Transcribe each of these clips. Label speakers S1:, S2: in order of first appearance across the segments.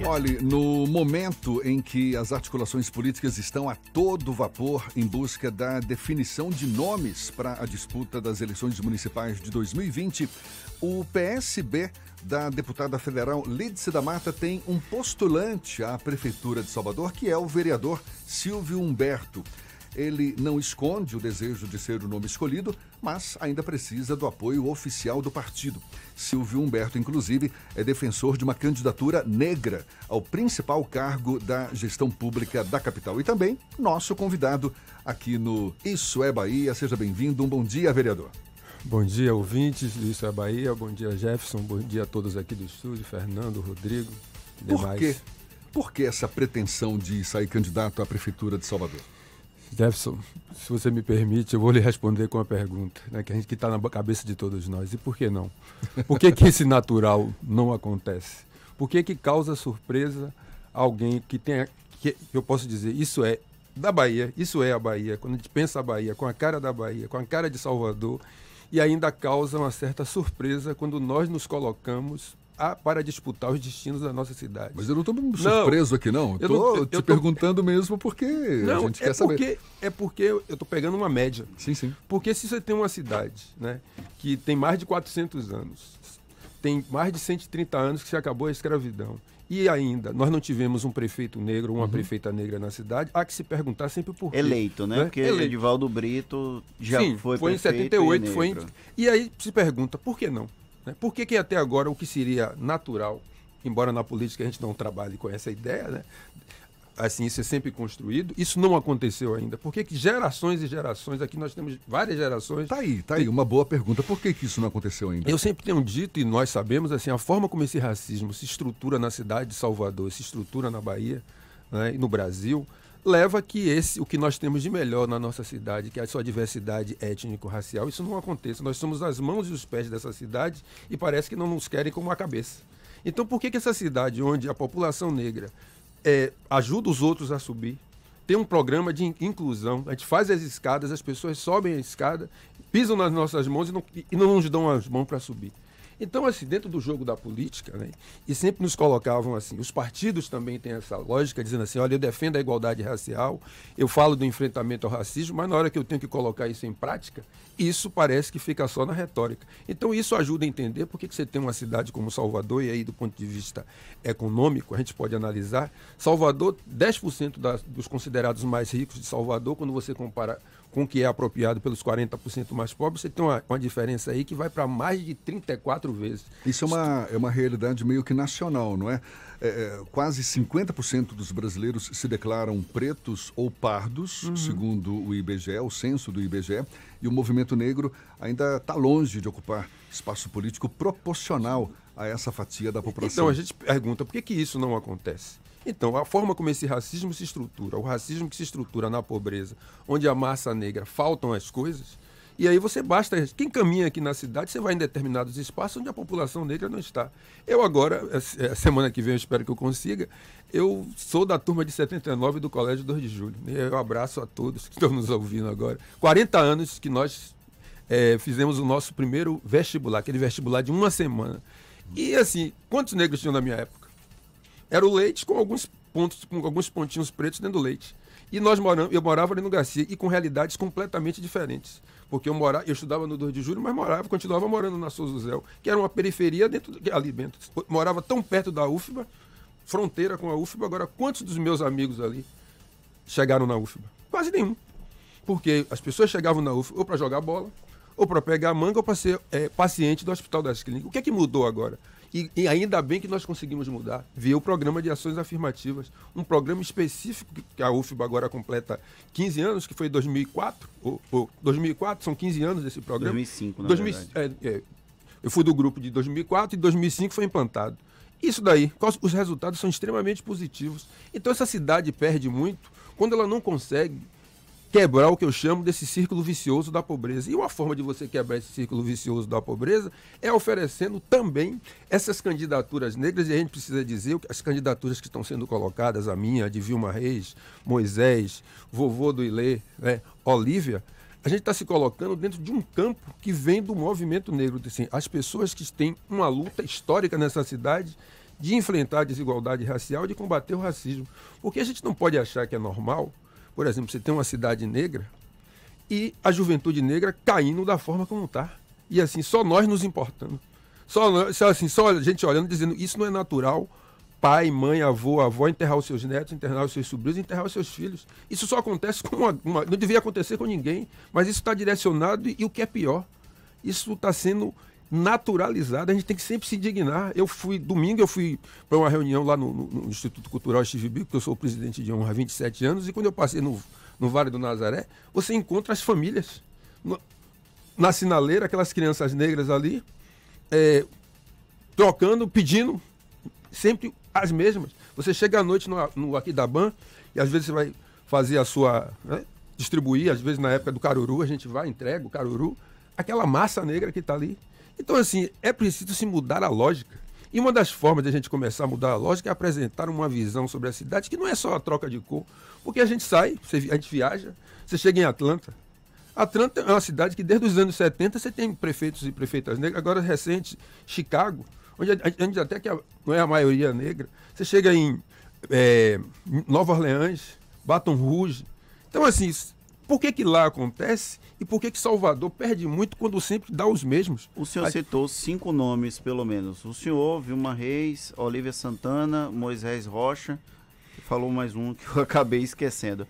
S1: Bahia.
S2: Olhe, no momento em que as articulações políticas estão a todo vapor em busca da definição de nomes para a disputa das eleições municipais de 2020, o PSB da deputada federal Lídice da Mata tem um postulante à Prefeitura de Salvador, que é o vereador Silvio Humberto. Ele não esconde o desejo de ser o nome escolhido, mas ainda precisa do apoio oficial do partido. Silvio Humberto, inclusive, é defensor de uma candidatura negra ao principal cargo da gestão pública da capital. E também nosso convidado aqui no Isso é Bahia. Seja bem-vindo. Um bom dia, vereador.
S3: Bom dia, ouvintes do Isso é Bahia. Bom dia, Jefferson. Bom dia a todos aqui do estúdio, Fernando, Rodrigo.
S2: Demais. Por quê? Por que essa pretensão de sair candidato à Prefeitura de Salvador?
S3: Jefferson, se você me permite, eu vou lhe responder com uma pergunta, né, que a gente está na cabeça de todos nós. E por que não? Por que, que esse natural não acontece? Por que, que causa surpresa alguém que tenha, que eu posso dizer, isso é da Bahia, isso é a Bahia. Quando a gente pensa a Bahia, com a cara da Bahia, com a cara de Salvador, e ainda causa uma certa surpresa quando nós nos colocamos a, para disputar os destinos da nossa cidade.
S2: Mas eu não estou surpreso aqui, não. Estou te tô... perguntando mesmo porque não, a gente
S3: é
S2: quer
S3: porque,
S2: saber.
S3: É porque eu estou pegando uma média.
S2: Sim, sim.
S3: Porque se você tem uma cidade né, que tem mais de 400 anos, tem mais de 130 anos que se acabou a escravidão, e ainda, nós não tivemos um prefeito negro, uma uhum. prefeita negra na cidade. Há que se perguntar sempre por quê.
S1: Eleito, né? né? Porque Eleito. Edivaldo Brito já Sim, foi,
S3: foi em 78, e foi em... E aí se pergunta, por que não? Né? Por que, que até agora o que seria natural, embora na política a gente não trabalhe com essa ideia, né? assim, isso é sempre construído. Isso não aconteceu ainda. Por que, que gerações e gerações, aqui nós temos várias gerações.
S2: Tá aí, tá aí, uma boa pergunta. Por que, que isso não aconteceu ainda?
S3: Eu sempre tenho dito, e nós sabemos, assim, a forma como esse racismo se estrutura na cidade de Salvador, se estrutura na Bahia né, e no Brasil, leva que esse, o que nós temos de melhor na nossa cidade, que é a sua diversidade étnico-racial, isso não aconteça. Nós somos as mãos e os pés dessa cidade e parece que não nos querem como a cabeça. Então, por que, que essa cidade, onde a população negra é, ajuda os outros a subir, tem um programa de inclusão, a gente faz as escadas, as pessoas sobem a escada, pisam nas nossas mãos e não, e não nos dão as mãos para subir. Então, assim, dentro do jogo da política, né, e sempre nos colocavam assim, os partidos também têm essa lógica, dizendo assim, olha, eu defendo a igualdade racial, eu falo do enfrentamento ao racismo, mas na hora que eu tenho que colocar isso em prática, isso parece que fica só na retórica. Então, isso ajuda a entender por que você tem uma cidade como Salvador, e aí do ponto de vista econômico, a gente pode analisar, Salvador, 10% das, dos considerados mais ricos de Salvador, quando você compara com o que é apropriado pelos 40% mais pobres, você tem uma, uma diferença aí que vai para mais de 34 vezes.
S2: Isso é uma, é uma realidade meio que nacional, não é? é, é quase 50% dos brasileiros se declaram pretos ou pardos, uhum. segundo o IBGE, o censo do IBGE, e o movimento negro ainda está longe de ocupar espaço político proporcional a essa fatia da população.
S3: Então a gente pergunta por que, que isso não acontece? Então, a forma como esse racismo se estrutura, o racismo que se estrutura na pobreza, onde a massa negra faltam as coisas, e aí você basta. Quem caminha aqui na cidade, você vai em determinados espaços onde a população negra não está. Eu agora, a semana que vem, eu espero que eu consiga. Eu sou da turma de 79 do Colégio 2 de Julho. Eu abraço a todos que estão nos ouvindo agora. 40 anos que nós é, fizemos o nosso primeiro vestibular, aquele vestibular de uma semana. E assim, quantos negros tinham na minha época? Era o leite com alguns pontos, com alguns pontinhos pretos dentro do leite. E nós moramos, eu morava ali no Garcia e com realidades completamente diferentes. Porque eu morava, eu estudava no 2 de julho, mas morava, continuava morando na Souza Zéu, que era uma periferia dentro ali dentro. morava tão perto da UFBA, fronteira com a UFBA. Agora, quantos dos meus amigos ali chegaram na UFBA? Quase nenhum. Porque as pessoas chegavam na UFBA ou para jogar bola, ou para pegar manga, ou para ser é, paciente do Hospital das Clínicas. O que é que mudou agora? E, e, ainda bem que nós conseguimos mudar. Via o programa de ações afirmativas, um programa específico que a UFBA agora completa 15 anos, que foi 2004, ou, ou 2004, são 15 anos desse programa.
S1: 2005, na 2000,
S3: é, é, eu fui do grupo de 2004 e 2005 foi implantado. Isso daí, os resultados são extremamente positivos. Então essa cidade perde muito quando ela não consegue quebrar o que eu chamo desse círculo vicioso da pobreza. E uma forma de você quebrar esse círculo vicioso da pobreza é oferecendo também essas candidaturas negras, e a gente precisa dizer que as candidaturas que estão sendo colocadas, a minha, de Vilma Reis, Moisés, vovô do Ilê, né, Olívia, a gente está se colocando dentro de um campo que vem do movimento negro. Assim, as pessoas que têm uma luta histórica nessa cidade de enfrentar a desigualdade racial, de combater o racismo. Porque a gente não pode achar que é normal, por exemplo, você tem uma cidade negra e a juventude negra caindo da forma como está. E assim, só nós nos importando. Só, assim, só a gente olhando dizendo isso não é natural. Pai, mãe, avô, avó enterrar os seus netos, enterrar os seus sobrinhos, enterrar os seus filhos. Isso só acontece com uma, uma não devia acontecer com ninguém, mas isso está direcionado e, e o que é pior, isso está sendo naturalizado. A gente tem que sempre se indignar. Eu fui domingo, eu fui para uma reunião lá no, no, no Instituto Cultural Bico, que eu sou presidente de honra há 27 anos, e quando eu passei no, no Vale do Nazaré, você encontra as famílias no, na sinaleira, aquelas crianças negras ali, é, trocando, pedindo, sempre as mesmas. Você chega à noite no, no Aquidaban e às vezes você vai fazer a sua. Né, distribuir, às vezes na época do caruru, a gente vai, entrega o caruru, aquela massa negra que está ali. Então, assim, é preciso se mudar a lógica. E uma das formas de a gente começar a mudar a lógica é apresentar uma visão sobre a cidade que não é só a troca de cor. Porque a gente sai, a gente viaja, você chega em Atlanta, Atlanta é uma cidade que desde os anos 70 você tem prefeitos e prefeitas negras, agora recente, Chicago, onde, onde até que a, não é a maioria negra. Você chega em é, Nova Orleans, Baton Rouge. Então, assim, por que, que lá acontece e por que, que Salvador perde muito quando sempre dá os mesmos?
S1: O senhor Aí... citou cinco nomes, pelo menos. O senhor, Vilma Reis, Olivia Santana, Moisés Rocha, falou mais um que eu acabei esquecendo.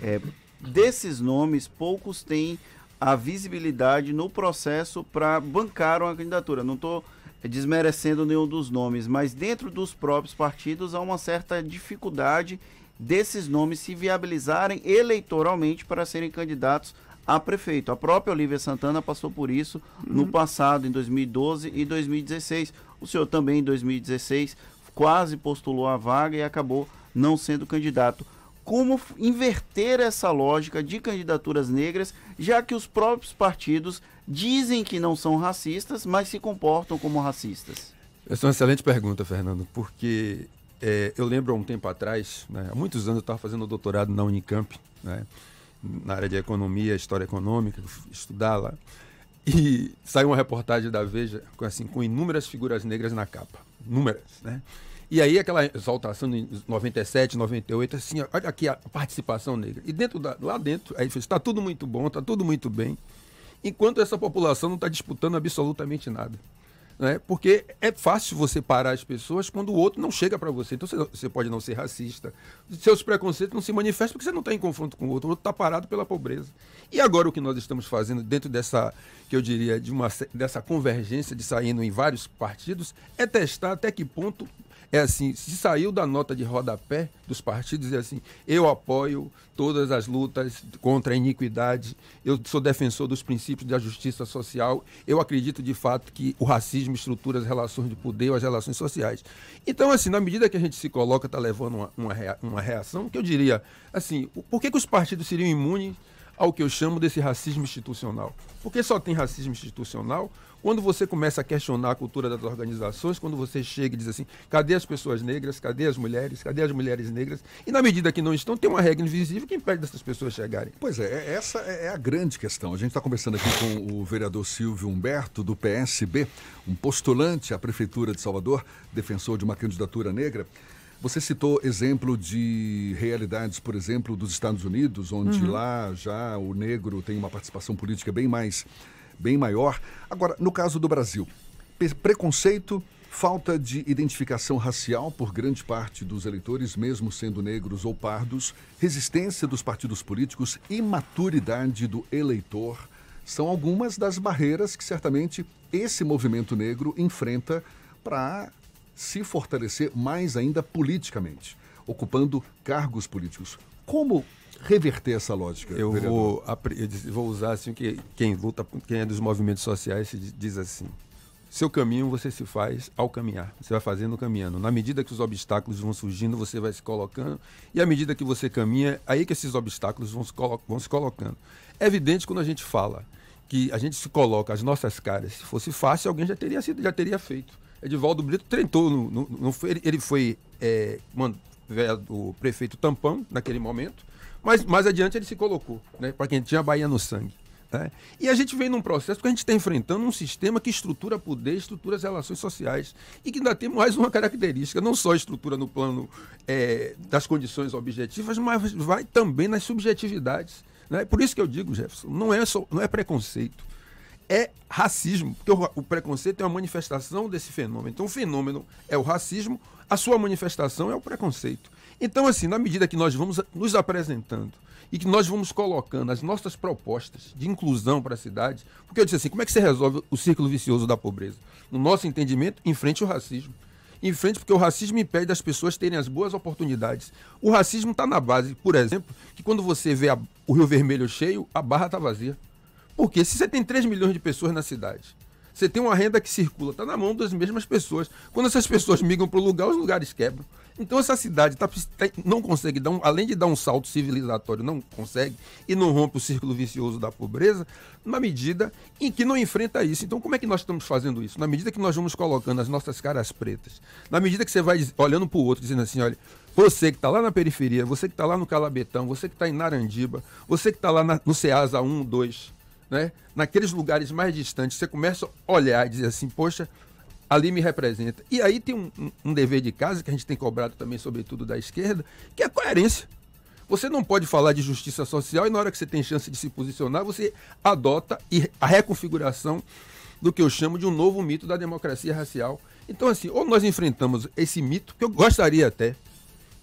S1: É, desses nomes, poucos têm a visibilidade no processo para bancar uma candidatura. Não estou desmerecendo nenhum dos nomes, mas dentro dos próprios partidos há uma certa dificuldade desses nomes se viabilizarem eleitoralmente para serem candidatos a prefeito. A própria Olivia Santana passou por isso uhum. no passado, em 2012 e 2016. O senhor também, em 2016, quase postulou a vaga e acabou não sendo candidato como inverter essa lógica de candidaturas negras, já que os próprios partidos dizem que não são racistas, mas se comportam como racistas?
S3: Essa é uma excelente pergunta, Fernando, porque é, eu lembro há um tempo atrás, né, há muitos anos eu estava fazendo doutorado na Unicamp, né, na área de economia, história econômica, estudar lá. E saiu uma reportagem da Veja com, assim, com inúmeras figuras negras na capa. Inúmeras, né? E aí aquela exaltação em 97, 98, assim, olha aqui a participação negra. E dentro da, lá dentro, aí está tudo muito bom, está tudo muito bem, enquanto essa população não está disputando absolutamente nada. Né? Porque é fácil você parar as pessoas quando o outro não chega para você. Então você, pode não ser racista. Seus preconceitos não se manifestam porque você não está em confronto com o outro. O outro está parado pela pobreza. E agora o que nós estamos fazendo dentro dessa, que eu diria, de uma, dessa convergência de saindo em vários partidos, é testar até que ponto é assim, se saiu da nota de rodapé dos partidos, é assim, eu apoio todas as lutas contra a iniquidade, eu sou defensor dos princípios da justiça social, eu acredito de fato que o racismo estrutura as relações de poder, as relações sociais. Então, assim, na medida que a gente se coloca, está levando uma, uma, reação, que eu diria, assim, por que, que os partidos seriam imunes ao que eu chamo desse racismo institucional? Porque só tem racismo institucional quando você começa a questionar a cultura das organizações, quando você chega e diz assim, cadê as pessoas negras, cadê as mulheres, cadê as mulheres negras? E na medida que não estão, tem uma regra invisível que impede dessas pessoas chegarem.
S2: Pois é, é essa é, é a grande questão. A gente está conversando aqui com o vereador Silvio Humberto, do PSB, um postulante à Prefeitura de Salvador, defensor de uma candidatura negra. Você citou exemplo de realidades, por exemplo, dos Estados Unidos, onde uhum. lá já o negro tem uma participação política bem mais bem maior. Agora, no caso do Brasil, preconceito, falta de identificação racial por grande parte dos eleitores, mesmo sendo negros ou pardos, resistência dos partidos políticos, imaturidade do eleitor, são algumas das barreiras que certamente esse movimento negro enfrenta para se fortalecer mais ainda politicamente, ocupando cargos políticos. Como reverter essa lógica?
S3: Eu vou, eu vou usar assim que quem luta, quem é dos movimentos sociais diz assim: seu caminho você se faz ao caminhar. Você vai fazendo caminhando. Na medida que os obstáculos vão surgindo, você vai se colocando. E à medida que você caminha, aí que esses obstáculos vão se, vão se colocando. É evidente quando a gente fala que a gente se coloca as nossas caras. Se fosse fácil, alguém já teria sido, já teria feito. Edivaldo Brito treinou, no, no, no ele foi é, o prefeito tampão naquele momento mas mais adiante ele se colocou, né? Para quem tinha a Bahia no sangue. Né? E a gente vem num processo que a gente está enfrentando um sistema que estrutura poder, estrutura as relações sociais. E que ainda tem mais uma característica, não só estrutura no plano é, das condições objetivas, mas vai também nas subjetividades. Né? Por isso que eu digo, Jefferson, não é, só, não é preconceito é racismo, porque o, o, preconceito é uma manifestação desse fenômeno. Então, o fenômeno é o racismo, a sua manifestação é o preconceito. Então, assim, na medida que nós vamos nos apresentando e que nós vamos colocando as nossas propostas de inclusão para a cidade, porque eu disse assim, como é que você resolve o círculo vicioso da pobreza? No nosso entendimento, em frente ao racismo. Em frente, porque o racismo impede das pessoas terem as boas oportunidades. O racismo está na base, por exemplo, que quando você vê a, o Rio Vermelho cheio, a barra está vazia. Porque se você tem 3 milhões de pessoas na cidade, você tem uma renda que circula, está na mão das mesmas pessoas. Quando essas pessoas migram para o lugar, os lugares quebram. Então essa cidade tá, tá, não consegue dar um, além de dar um salto civilizatório, não consegue e não rompe o círculo vicioso da pobreza, na medida em que não enfrenta isso. Então como é que nós estamos fazendo isso? Na medida que nós vamos colocando as nossas caras pretas, na medida que você vai olhando para o outro, dizendo assim, olha, você que está lá na periferia, você que está lá no Calabetão, você que está em Narandiba, você que está lá na, no Ceasa 1, 2, né? naqueles lugares mais distantes, você começa a olhar e dizer assim, poxa, ali me representa. E aí tem um, um, dever de casa que a gente tem cobrado também, sobretudo da esquerda, que é a coerência. Você não pode falar de justiça social e na hora que você tem chance de se posicionar, você adota a reconfiguração do que eu chamo de um novo mito da democracia racial. Então, assim, ou nós enfrentamos esse mito, que eu gostaria até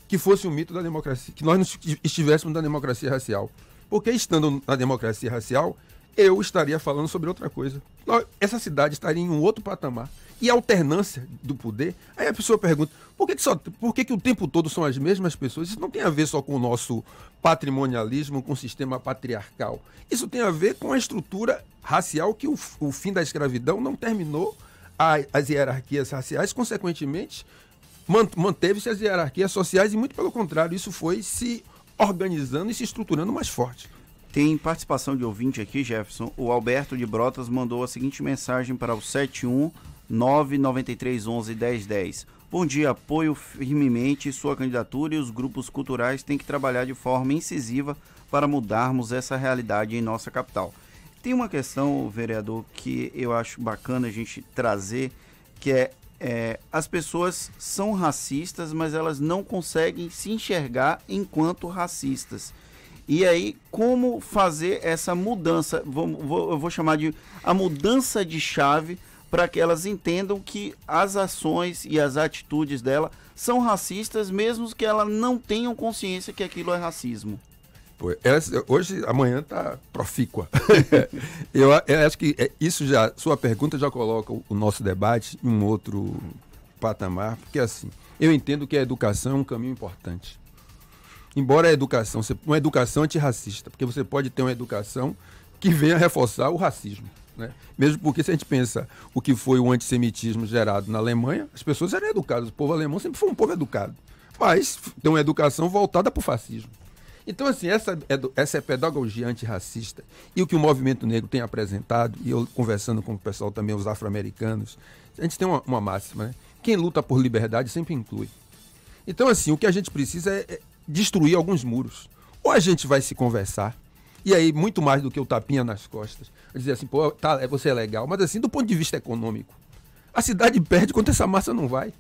S3: que fosse um mito da democracia, que nós estivéssemos na democracia racial. Porque estando na democracia racial, eu estaria falando sobre outra coisa. Essa cidade estaria em um outro patamar e alternância do poder. Aí a pessoa pergunta: por que, que, só, por que, que o tempo todo são as mesmas pessoas? Isso não tem a ver só com o nosso patrimonialismo, com o sistema patriarcal. Isso tem a ver com a estrutura racial que o, o fim da escravidão não terminou a, as hierarquias raciais, consequentemente, manteve-se as hierarquias sociais e, muito pelo contrário, isso foi se organizando e se estruturando mais forte.
S1: Tem participação de ouvinte aqui, Jefferson. O Alberto de Brotas mandou a seguinte mensagem para o 71 993 11 1010. Bom dia, apoio firmemente sua candidatura e os grupos culturais têm que trabalhar de forma incisiva para mudarmos essa realidade em nossa capital. Tem uma questão, vereador, que eu acho bacana a gente trazer, que é, é as pessoas são racistas, mas elas não conseguem se enxergar enquanto racistas. E aí, como fazer essa mudança? Vou, vou, eu vou chamar de a mudança de chave para que elas entendam que as ações e as atitudes dela são racistas, mesmo que elas não tenham consciência que aquilo é racismo.
S3: Hoje, amanhã está profícua. eu, eu, acho que é, isso já, sua pergunta já coloca o nosso debate em um outro patamar, porque assim, eu entendo que a educação é um caminho importante. Embora a educação, uma educação antirracista, porque você pode ter uma educação que venha reforçar o racismo. Né? Mesmo porque, se a gente pensa o que foi o antissemitismo gerado na Alemanha, as pessoas eram educadas. O povo alemão sempre foi um povo educado. Mas tem uma educação voltada para o fascismo. Então, assim, essa, essa é pedagogia antirracista. E o que o movimento negro tem apresentado, e eu conversando com o pessoal também, os afro-americanos, a gente tem uma, uma máxima, né? Quem luta por liberdade sempre inclui. Então, assim, o que a gente precisa é, é destruir alguns muros. Ou a gente vai se conversar, e aí, muito mais do que o tapinha nas costas. Dizer assim, pô, tá, você é legal. Mas assim, do ponto de vista econômico, a cidade perde quando essa massa não vai.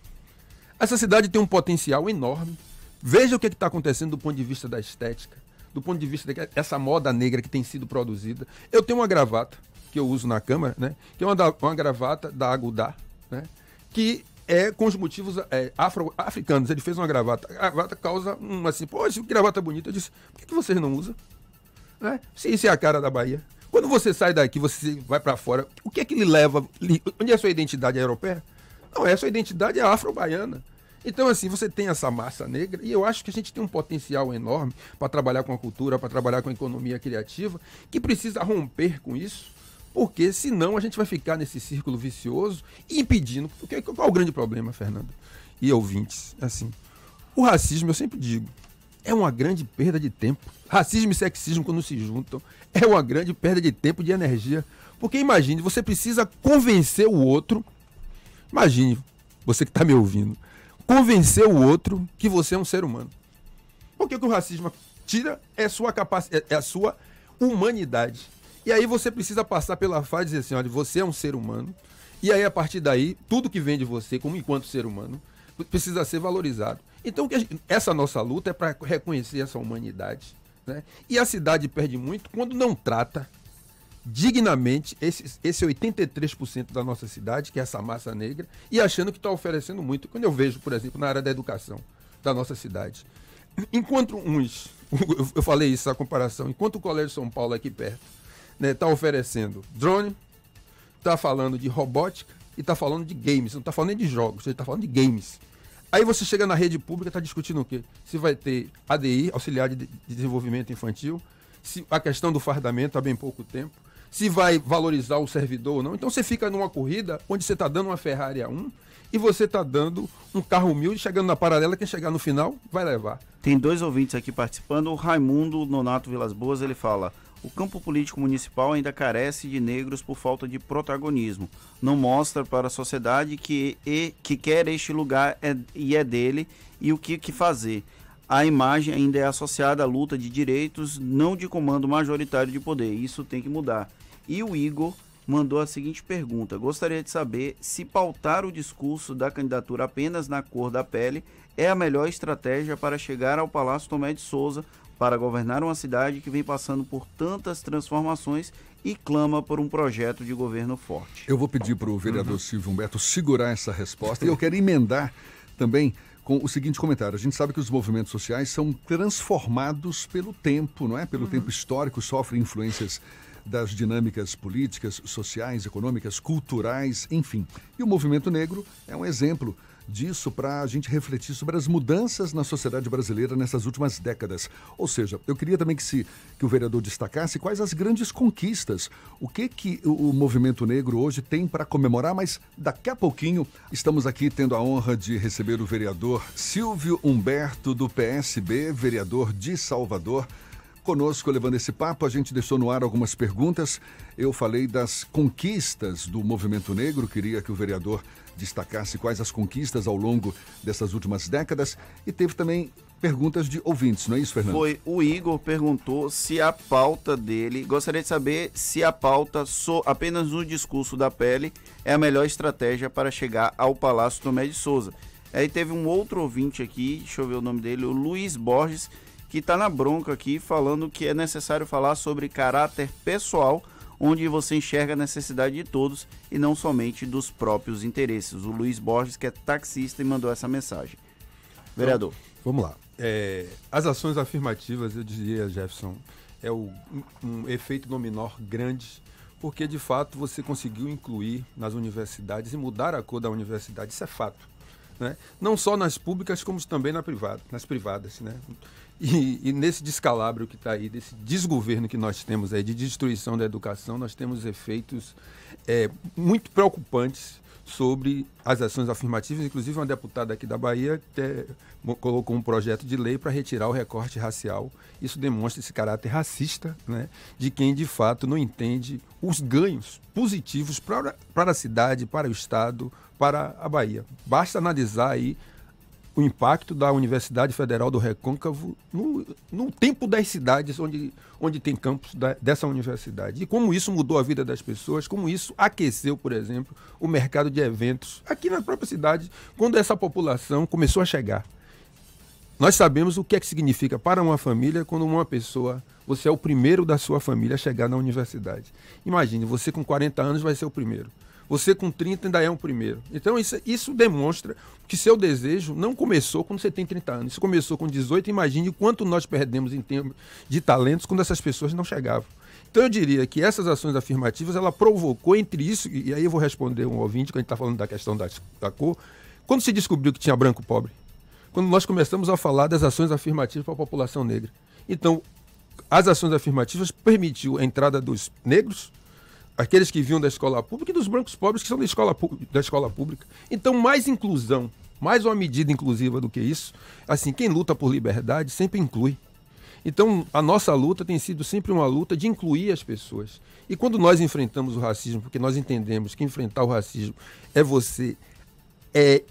S3: Essa cidade tem um potencial enorme. Veja o que é está acontecendo do ponto de vista da estética, do ponto de vista dessa moda negra que tem sido produzida. Eu tenho uma gravata que eu uso na câmara, né? Que é uma, da, uma gravata da Agudá, né? Que é com os motivos é, afro-africanos. Ele fez uma gravata. A gravata causa um assim, pô, esse gravata bonita. Eu disse, por que, que vocês não usam? Né? Se isso é a cara da Bahia. Quando você sai daqui, você vai para fora, o que é que lhe leva? Onde é a sua identidade é europeia? Não, é a sua identidade é afro-baiana. Então, assim, você tem essa massa negra e eu acho que a gente tem um potencial enorme para trabalhar com a cultura, para trabalhar com a economia criativa, que precisa romper com isso, porque senão a gente vai ficar nesse círculo vicioso impedindo. Porque, qual é o grande problema, Fernando? E ouvintes, assim, o racismo, eu sempre digo, é uma grande perda de tempo. Racismo e sexismo, quando se juntam, é uma grande perda de tempo e de energia. Porque imagine, você precisa convencer o outro. Imagine, você que está me ouvindo, convencer o outro que você é um ser humano. Porque o que o racismo tira é sua capacidade, é a sua humanidade. E aí você precisa passar pela fase de dizer assim, olha, você é um ser humano. E aí, a partir daí, tudo que vem de você, como enquanto ser humano, precisa ser valorizado. Então, essa nossa luta é para reconhecer essa humanidade. Né? E a cidade perde muito quando não trata dignamente esse, esse 83% da nossa cidade, que é essa massa negra, e achando que está oferecendo muito. Quando eu vejo, por exemplo, na área da educação da nossa cidade, enquanto uns, eu falei isso, a comparação, enquanto o Colégio São Paulo aqui perto né, tá oferecendo drone, está falando de robótica e está falando de games, não está falando nem de jogos, ele está falando de games. Aí você chega na rede pública, está discutindo o quê? Se vai ter ADI, auxiliar de desenvolvimento infantil, se a questão do fardamento há bem pouco tempo, se vai valorizar o servidor ou não. Então você fica numa corrida onde você está dando uma Ferrari a um e você está dando um carro humilde, chegando na paralela, quem chegar no final vai levar.
S1: Tem dois ouvintes aqui participando. O Raimundo Nonato Vilas Boas, ele fala: o campo político municipal ainda carece de negros por falta de protagonismo. Não mostra para a sociedade que, e, que quer este lugar é, e é dele e o que, que fazer. A imagem ainda é associada à luta de direitos, não de comando majoritário de poder. Isso tem que mudar. E o Igor mandou a seguinte pergunta: Gostaria de saber se pautar o discurso da candidatura apenas na cor da pele é a melhor estratégia para chegar ao Palácio Tomé de Souza para governar uma cidade que vem passando por tantas transformações e clama por um projeto de governo forte.
S2: Eu vou pedir para o vereador uhum. Silvio Humberto segurar essa resposta e eu quero emendar também com o seguinte comentário. A gente sabe que os movimentos sociais são transformados pelo tempo, não é? Pelo uhum. tempo histórico, sofrem influências das dinâmicas políticas, sociais, econômicas, culturais, enfim. E o movimento negro é um exemplo disso para a gente refletir sobre as mudanças na sociedade brasileira nessas últimas décadas. Ou seja, eu queria também que, se, que o vereador destacasse quais as grandes conquistas, o que, que o, movimento negro hoje tem para comemorar, mas daqui a pouquinho estamos aqui tendo a honra de receber o vereador Silvio Humberto, do PSB, vereador de Salvador conosco levando esse papo. A gente deixou no ar algumas perguntas. Eu falei das conquistas do movimento negro, queria que o vereador destacasse quais as conquistas ao longo dessas últimas décadas e teve também perguntas de ouvintes, não é isso, Fernando?
S1: Foi o Igor perguntou se a pauta dele, gostaria de saber se a pauta so, apenas no discurso da pele é a melhor estratégia para chegar ao Palácio Tomé de Souza. Aí teve um outro ouvinte aqui, deixa eu ver o nome dele, o Luiz Borges, que está na bronca aqui falando que é necessário falar sobre caráter pessoal onde você enxerga a necessidade de todos e não somente dos próprios interesses. O Luiz Borges, que é taxista, e mandou essa mensagem. Vereador. Então,
S3: vamos lá. É, as ações afirmativas, eu diria, Jefferson, é o, um, um efeito dominó grande, porque de fato você conseguiu incluir nas universidades e mudar a cor da universidade, isso é fato. Né? Não só nas públicas, como também na privada, nas privadas. Né? E, e, nesse descalabro que está aí, desse desgoverno que nós temos aí, de destruição da educação, nós temos efeitos é, muito preocupantes sobre as ações afirmativas. Inclusive, uma deputada aqui da Bahia colocou um projeto de lei para retirar o recorte racial. Isso demonstra esse caráter racista né, de quem, de fato, não entende os ganhos positivos para, para a cidade, para o Estado, para a Bahia. Basta analisar aí o impacto da Universidade Federal do Recôncavo no, no tempo das cidades onde, onde tem campus da, dessa universidade. E como isso mudou a vida das pessoas, como isso aqueceu, por exemplo, o mercado de eventos aqui na própria cidade, quando essa população começou a chegar. Nós sabemos o que é que significa para uma família quando uma pessoa, você é o primeiro da sua família a chegar na universidade. Imagine, você com 40 anos vai ser o primeiro. Você com 30 ainda é um primeiro. Então isso, isso demonstra que seu desejo não começou quando você tem 30 anos. Isso começou com 18. Imagine quanto nós perdemos em termos de talentos quando essas pessoas não chegavam. Então eu diria que essas ações afirmativas, ela provocou entre isso, e aí eu vou responder um ouvinte, que a gente está falando da questão da, da cor, quando se descobriu que tinha branco pobre, quando nós começamos a falar das ações afirmativas para a população negra. Então, as ações afirmativas permitiu a entrada dos negros, aqueles que vinham da escola pública e dos brancos pobres que são da escola, da escola pública. Então, mais inclusão, mais uma medida inclusiva do que isso. Assim, quem luta por liberdade sempre inclui. Então, a nossa luta tem sido sempre uma luta de incluir as pessoas. E quando nós enfrentamos o racismo, porque nós entendemos que enfrentar o racismo é você é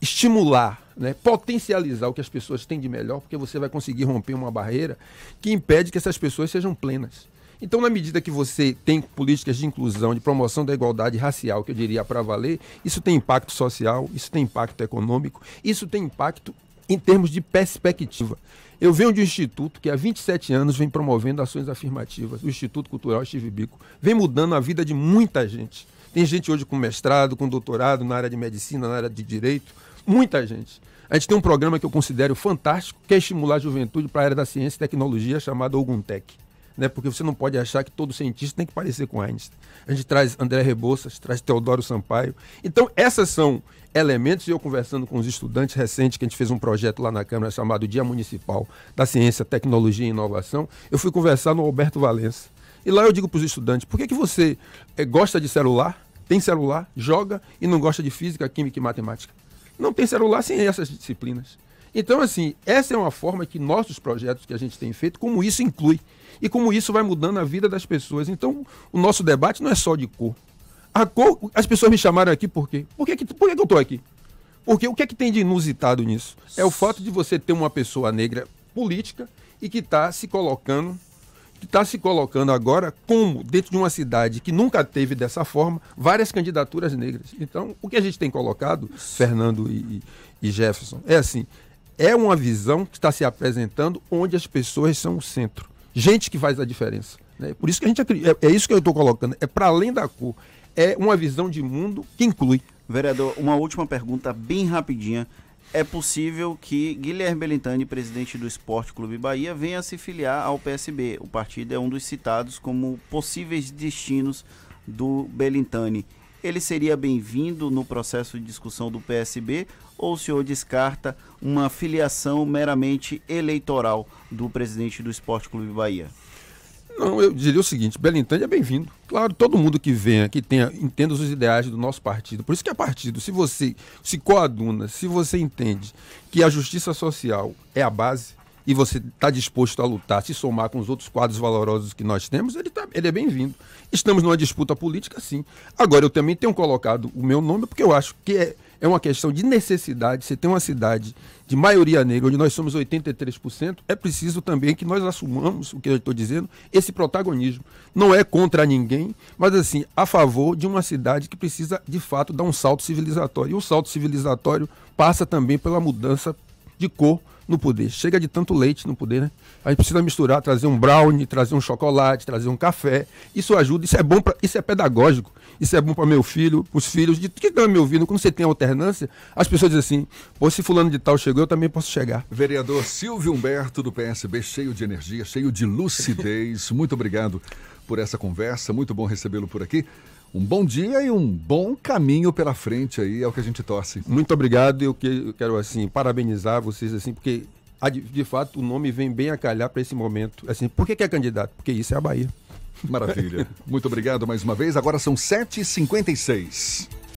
S3: estimular, né, potencializar o que as pessoas têm de melhor, porque você vai conseguir romper uma barreira que impede que essas pessoas sejam plenas. Então, na medida que você tem políticas de inclusão, de promoção da igualdade racial, que eu diria para valer, isso tem impacto social, isso tem impacto econômico, isso tem impacto em termos de perspectiva. Eu venho de um instituto que há 27 anos vem promovendo ações afirmativas, o Instituto Cultural Steve Bico. Vem mudando a vida de muita gente. Tem gente hoje com mestrado, com doutorado na área de medicina, na área de direito, muita gente. A gente tem um programa que eu considero fantástico, que é estimular a juventude para a área da ciência e tecnologia, chamado Oguntec. Né? Porque você não pode achar que todo cientista tem que parecer com Einstein. A gente traz André Rebouças, traz Teodoro Sampaio. Então, essas são elementos, e eu conversando com os estudantes recentes, que a gente fez um projeto lá na Câmara chamado Dia Municipal da Ciência, Tecnologia e Inovação, eu fui conversar no Alberto Valença. E lá eu digo para os estudantes, por que, que você é, gosta de celular, tem celular, joga e não gosta de física, química e matemática? Não tem celular sem essas disciplinas. Então, assim, essa é uma forma que nossos projetos que a gente tem feito, como isso inclui. E como isso vai mudando a vida das pessoas. Então, o nosso debate não é só de cor. A cor, as pessoas me chamaram aqui por quê? Por que, por que, que eu estou aqui? Porque o que é que tem de inusitado nisso? É o fato de você ter uma pessoa negra política e que está se colocando que está se colocando agora como, dentro de uma cidade que nunca teve dessa forma, várias candidaturas negras. Então, o que a gente tem colocado, Fernando e, e Jefferson, é assim: é uma visão que está se apresentando onde as pessoas são o centro. Gente que faz a diferença. Né? Por isso que a gente é, é isso que eu estou colocando. É para além da cor. É uma visão de mundo que inclui.
S1: Vereador, uma última pergunta bem rapidinha é possível que Guilherme Belintani, presidente do Esporte Clube Bahia, venha se filiar ao PSB. O partido é um dos citados como possíveis destinos do Belintani. Ele seria bem-vindo no processo de discussão do PSB ou o senhor descarta uma filiação meramente eleitoral do presidente do Esporte Clube Bahia?
S3: Não, eu diria o seguinte, Belintani é bem-vindo. Claro, todo mundo que venha, que tenha, entenda os ideais do nosso partido. Por isso que é partido. Se você se coaduna, se você entende que a justiça social é a base e você está disposto a lutar, se somar com os outros quadros valorosos que nós temos, ele, tá, ele é bem-vindo. Estamos numa disputa política, sim. Agora, eu também tenho colocado o meu nome porque eu acho que é é uma questão de necessidade. Você tem uma cidade de maioria negra, onde nós somos 83%, é preciso também que nós assumamos, o que eu estou dizendo, esse protagonismo. Não é contra ninguém, mas assim, a favor de uma cidade que precisa, de fato, dar um salto civilizatório. E o salto civilizatório passa também pela mudança de cor no poder. Chega de tanto leite no poder, né? A gente precisa misturar, trazer um brownie, trazer um chocolate, trazer um café. Isso ajuda, isso é bom, pra, isso é pedagógico. Isso é bom para meu filho, para os filhos de que estão me ouvindo. Quando você tem alternância, as pessoas dizem assim: pô, se fulano de tal chegou, eu também posso chegar.
S2: Vereador Silvio Humberto, do PSB, cheio de energia, cheio de lucidez. Muito obrigado por essa conversa. Muito bom recebê-lo por aqui. Um bom dia e um bom caminho pela frente aí, é o que a gente torce.
S3: Muito obrigado. Eu, eu quero assim parabenizar vocês assim, porque de fato o nome vem bem a calhar para esse momento. Assim, por que, que é candidato? Porque isso é a Bahia.
S2: Maravilha. Muito obrigado mais uma vez. Agora são 7h56.